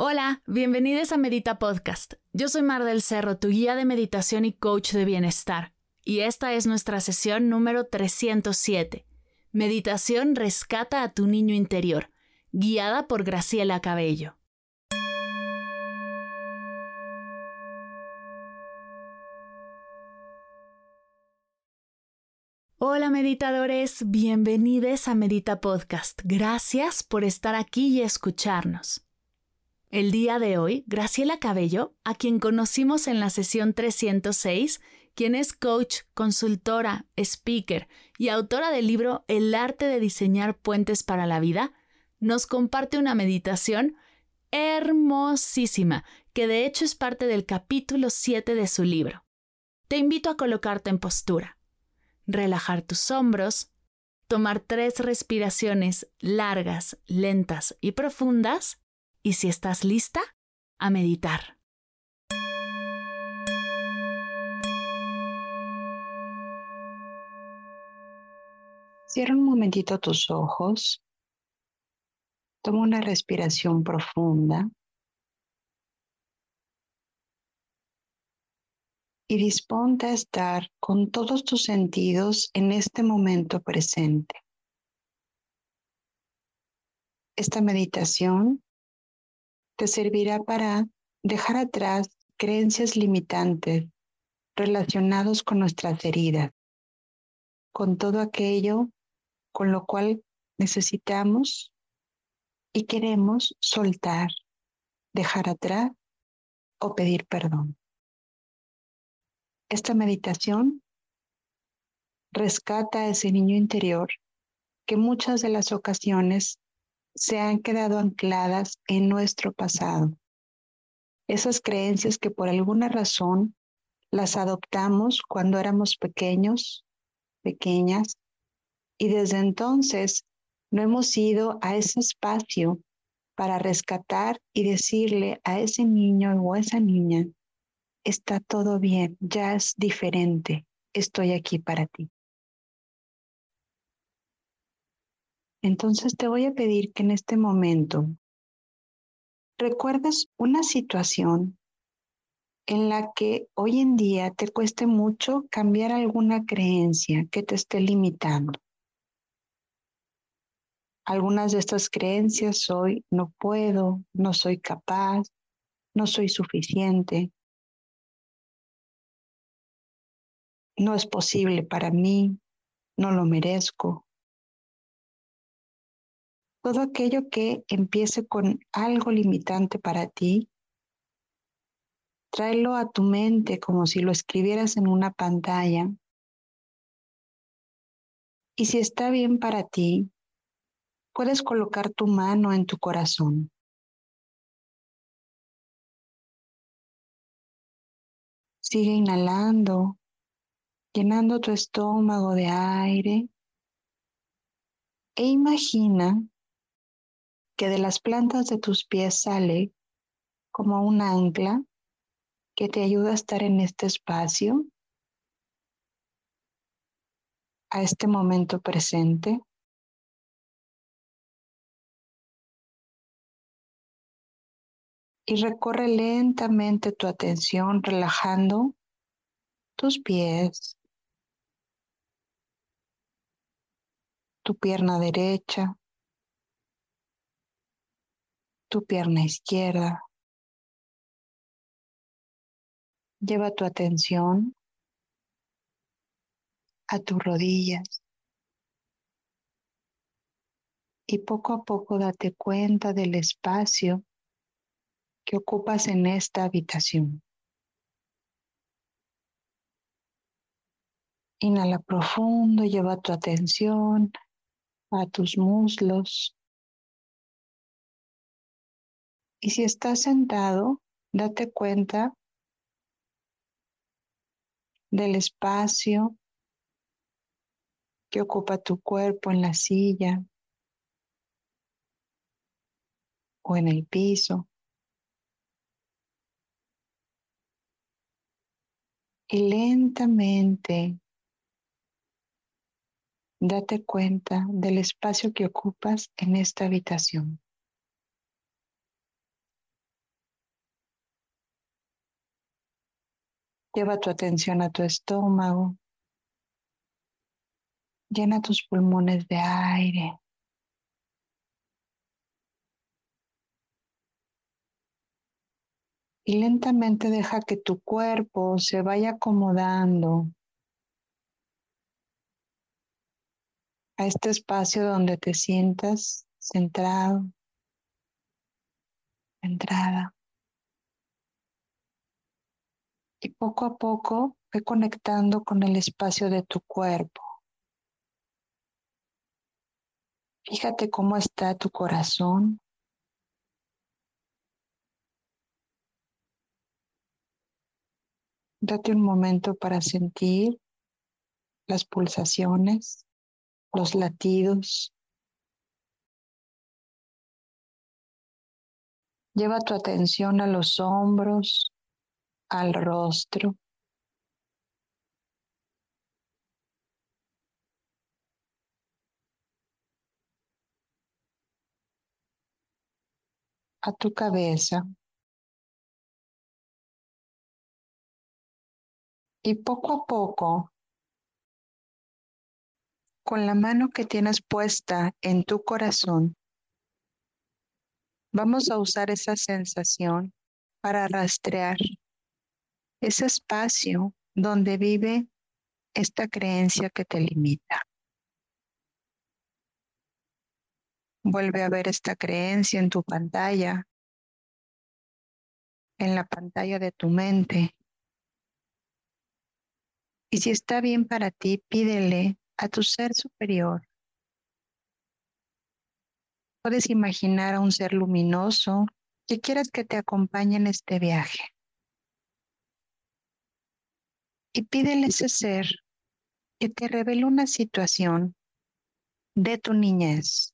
Hola, bienvenidos a Medita Podcast. Yo soy Mar del Cerro, tu guía de meditación y coach de bienestar. Y esta es nuestra sesión número 307. Meditación Rescata a tu niño interior, guiada por Graciela Cabello. Hola meditadores, bienvenidos a Medita Podcast. Gracias por estar aquí y escucharnos. El día de hoy, Graciela Cabello, a quien conocimos en la sesión 306, quien es coach, consultora, speaker y autora del libro El arte de diseñar puentes para la vida, nos comparte una meditación hermosísima, que de hecho es parte del capítulo 7 de su libro. Te invito a colocarte en postura relajar tus hombros, tomar tres respiraciones largas, lentas y profundas y si estás lista, a meditar. Cierra un momentito tus ojos. Toma una respiración profunda. y disponte a estar con todos tus sentidos en este momento presente. Esta meditación te servirá para dejar atrás creencias limitantes relacionados con nuestras heridas, con todo aquello con lo cual necesitamos y queremos soltar, dejar atrás o pedir perdón. Esta meditación rescata a ese niño interior que muchas de las ocasiones se han quedado ancladas en nuestro pasado. Esas creencias que por alguna razón las adoptamos cuando éramos pequeños, pequeñas, y desde entonces no hemos ido a ese espacio para rescatar y decirle a ese niño o a esa niña está todo bien, ya es diferente, estoy aquí para ti. Entonces te voy a pedir que en este momento recuerdes una situación en la que hoy en día te cueste mucho cambiar alguna creencia que te esté limitando. Algunas de estas creencias soy no puedo, no soy capaz, no soy suficiente, no es posible para mí, no lo merezco. Todo aquello que empiece con algo limitante para ti, tráelo a tu mente como si lo escribieras en una pantalla. Y si está bien para ti, puedes colocar tu mano en tu corazón. Sigue inhalando llenando tu estómago de aire e imagina que de las plantas de tus pies sale como un ancla que te ayuda a estar en este espacio, a este momento presente. Y recorre lentamente tu atención relajando tus pies, tu pierna derecha, tu pierna izquierda. Lleva tu atención a tus rodillas y poco a poco date cuenta del espacio que ocupas en esta habitación. Inhala profundo, lleva tu atención a tus muslos, Y si estás sentado, date cuenta del espacio que ocupa tu cuerpo en la silla o en el piso. Y lentamente date cuenta del espacio que ocupas en esta habitación. Lleva tu atención a tu estómago. Llena tus pulmones de aire. Y lentamente deja que tu cuerpo se vaya acomodando a este espacio donde te sientas centrado, centrada. Y poco a poco ve conectando con el espacio de tu cuerpo. Fíjate cómo está tu corazón. Date un momento para sentir las pulsaciones, los latidos. Lleva tu atención a los hombros, al rostro. a tu cabeza y poco a poco, con la mano que tienes puesta en tu corazón, vamos a usar esa sensación para rastrear ese espacio donde vive esta creencia que te limita. Vuelve a ver esta creencia en tu pantalla, en la pantalla de tu mente. Y si está bien para ti, pídele a tu ser superior. Puedes imaginar a un ser luminoso que quieras que te acompañe en este viaje y pídele a ese ser que te revele una situación de tu niñez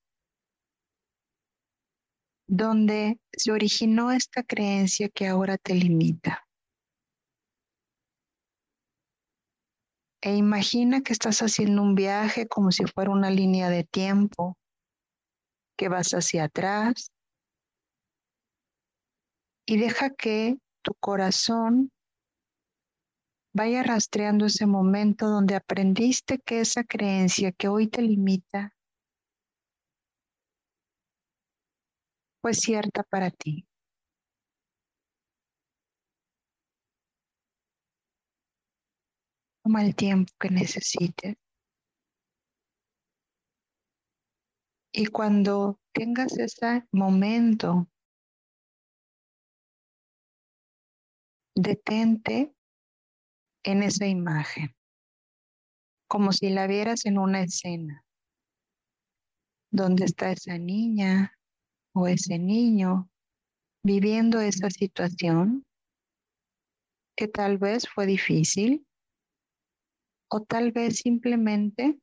donde se originó esta creencia que ahora te limita. E imagina que estás haciendo un viaje como si fuera una línea de tiempo, que vas hacia atrás y deja que tu corazón Vaya rastreando ese momento donde aprendiste que esa creencia que hoy te limita fue cierta para ti. Toma el tiempo que necesites. Y cuando tengas ese momento, detente en esa imagen, como si la vieras en una escena, donde está esa niña o ese niño viviendo esa situación que tal vez fue difícil o tal vez simplemente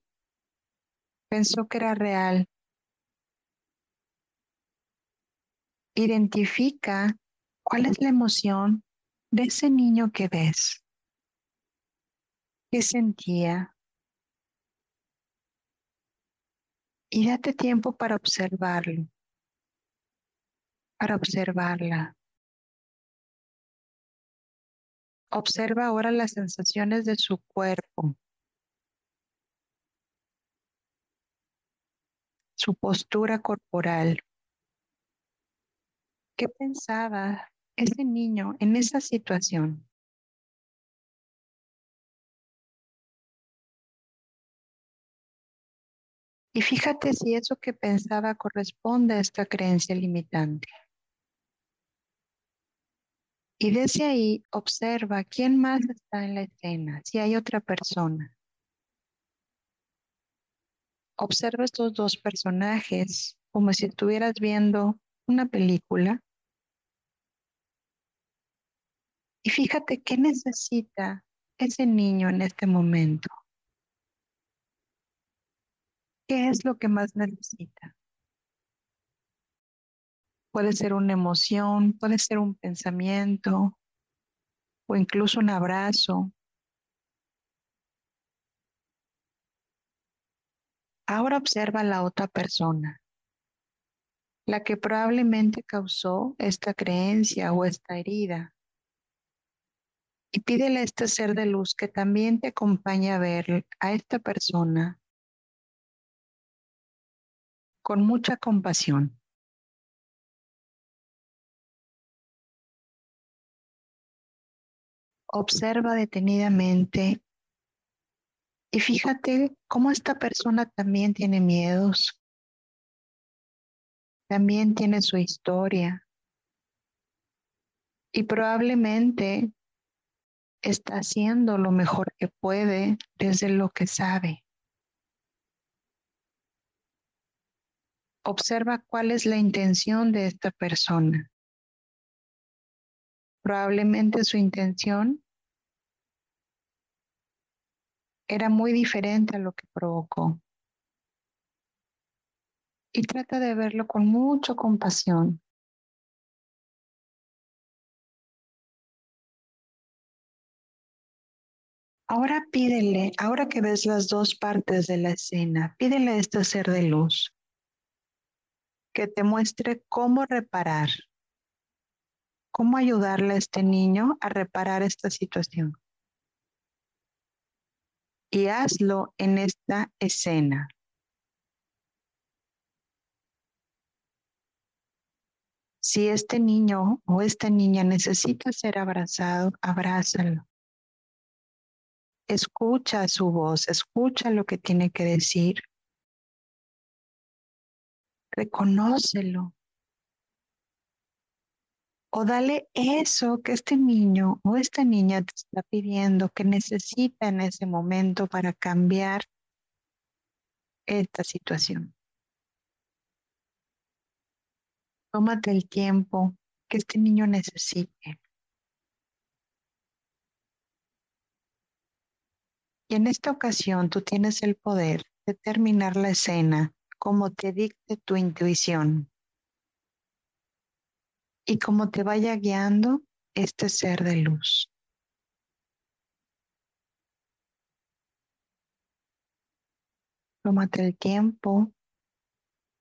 pensó que era real. Identifica cuál es la emoción de ese niño que ves. ¿Qué sentía? Y date tiempo para observarlo, para observarla. Observa ahora las sensaciones de su cuerpo, su postura corporal. ¿Qué pensaba ese niño en esa situación? Y fíjate si eso que pensaba corresponde a esta creencia limitante. Y desde ahí observa quién más está en la escena, si hay otra persona. Observa estos dos personajes como si estuvieras viendo una película Y fíjate qué necesita ese niño en este momento. ¿Qué es lo que más necesita? Puede ser una emoción, puede ser un pensamiento o incluso un abrazo. Ahora observa a la otra persona, la que probablemente causó esta creencia o esta herida. Y pídele a este ser de luz que también te acompañe a ver a esta persona con mucha compasión. Observa detenidamente y fíjate cómo esta persona también tiene miedos, también tiene su historia y probablemente está haciendo lo mejor que puede desde lo que sabe. Observa cuál es la intención de esta persona. Probablemente su intención era muy diferente a lo que provocó. Y trata de verlo con mucha compasión. Ahora pídele, ahora que ves las dos partes de la escena, pídele a este ser de luz que te muestre cómo reparar, cómo ayudarle a este niño a reparar esta situación y hazlo en esta escena. Si este niño o esta niña necesita ser abrazado, abrázalo. Escucha su voz, escucha lo que tiene que decir. Reconócelo o dale eso que este niño o esta niña te está pidiendo que necesita en ese momento para cambiar esta situación. Tómate el tiempo que este niño necesite. Y en esta ocasión tú tienes el poder de terminar la escena como te dicte tu intuición y como te vaya guiando este ser de luz. Tómate el tiempo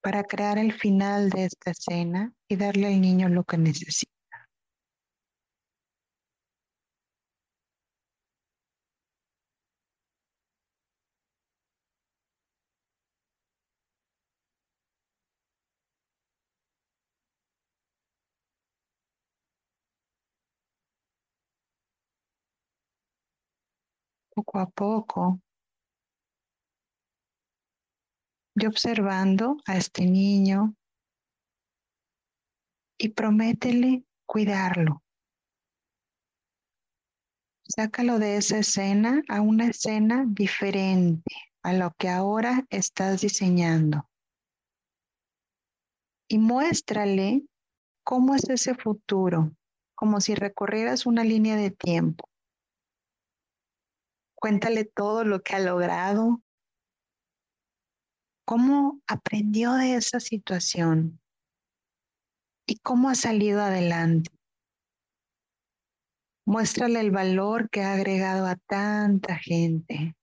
para crear el final de esta escena y darle al niño lo que necesita. Poco a poco, y observando a este niño y prométele cuidarlo. Sácalo de esa escena a una escena diferente a lo que ahora estás diseñando. Y muéstrale cómo es ese futuro, como si recorrieras una línea de tiempo. Cuéntale todo lo que ha logrado, cómo aprendió de esa situación y cómo ha salido adelante. Muéstrale el valor que ha agregado a tanta gente.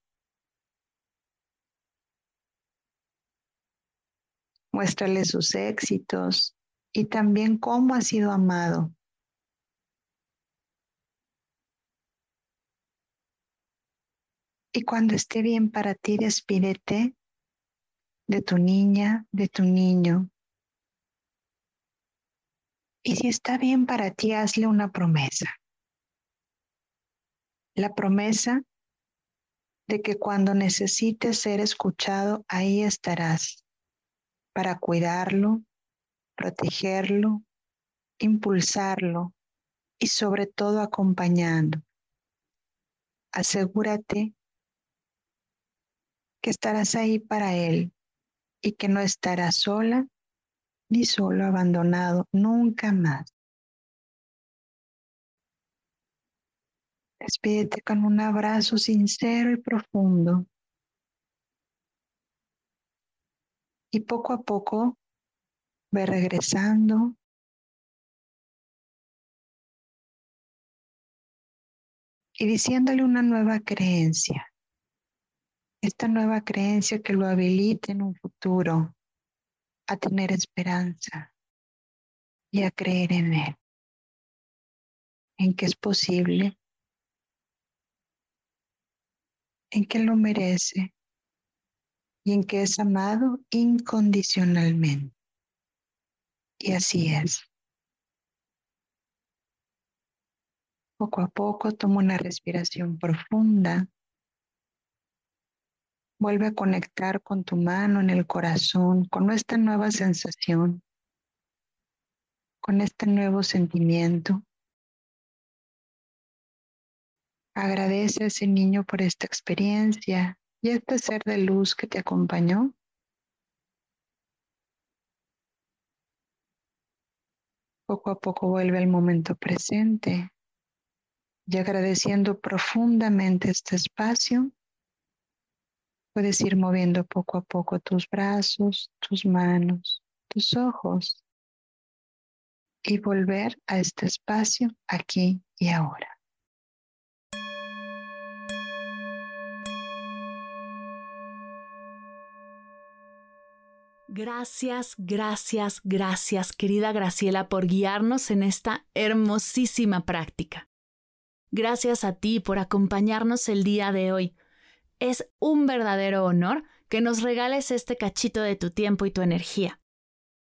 Muéstrale sus éxitos y también cómo ha sido amado. Y cuando esté bien para ti, despídete de tu niña, de tu niño. Y si está bien para ti, hazle una promesa. La promesa de que cuando necesites ser escuchado, ahí estarás para cuidarlo, protegerlo, impulsarlo y sobre todo acompañando. Asegúrate que estarás ahí para Él y que no estarás sola ni solo abandonado nunca más. Despídete con un abrazo sincero y profundo. Y poco a poco ve regresando. Y diciéndole una nueva creencia. Esta nueva creencia que lo habilite en un futuro a tener esperanza y a creer en Él, en que es posible, en que lo merece y en que es amado incondicionalmente. Y así es. Poco a poco toma una respiración profunda. Vuelve a conectar con tu mano en el corazón, con esta nueva sensación, con este nuevo sentimiento. Agradece a ese niño por esta experiencia y este ser de luz que te acompañó. Poco a poco vuelve al momento presente y agradeciendo profundamente este espacio, puedes ir moviendo poco a poco tus brazos, tus manos, tus ojos y volver a este espacio aquí y ahora. Gracias, gracias, gracias, querida Graciela, por guiarnos en esta hermosísima práctica. Gracias a ti por acompañarnos el día de hoy. Es un verdadero honor que nos regales este cachito de tu tiempo y tu energía.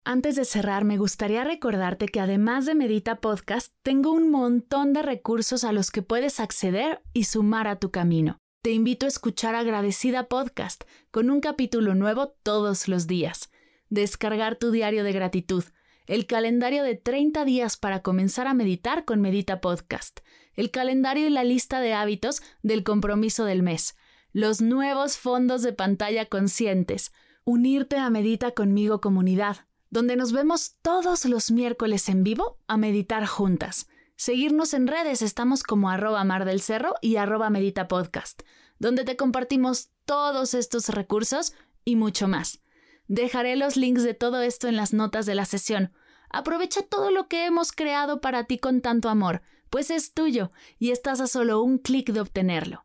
Antes de cerrar, me gustaría recordarte que además de Medita Podcast, tengo un montón de recursos a los que puedes acceder y sumar a tu camino. Te invito a escuchar Agradecida Podcast, con un capítulo nuevo todos los días. Descargar tu diario de gratitud, el calendario de 30 días para comenzar a meditar con Medita Podcast, el calendario y la lista de hábitos del compromiso del mes, los nuevos fondos de pantalla conscientes, unirte a Medita conmigo comunidad, donde nos vemos todos los miércoles en vivo a meditar juntas. Seguirnos en redes, estamos como arroba mar del cerro y arroba medita podcast, donde te compartimos todos estos recursos y mucho más. Dejaré los links de todo esto en las notas de la sesión. Aprovecha todo lo que hemos creado para ti con tanto amor, pues es tuyo y estás a solo un clic de obtenerlo.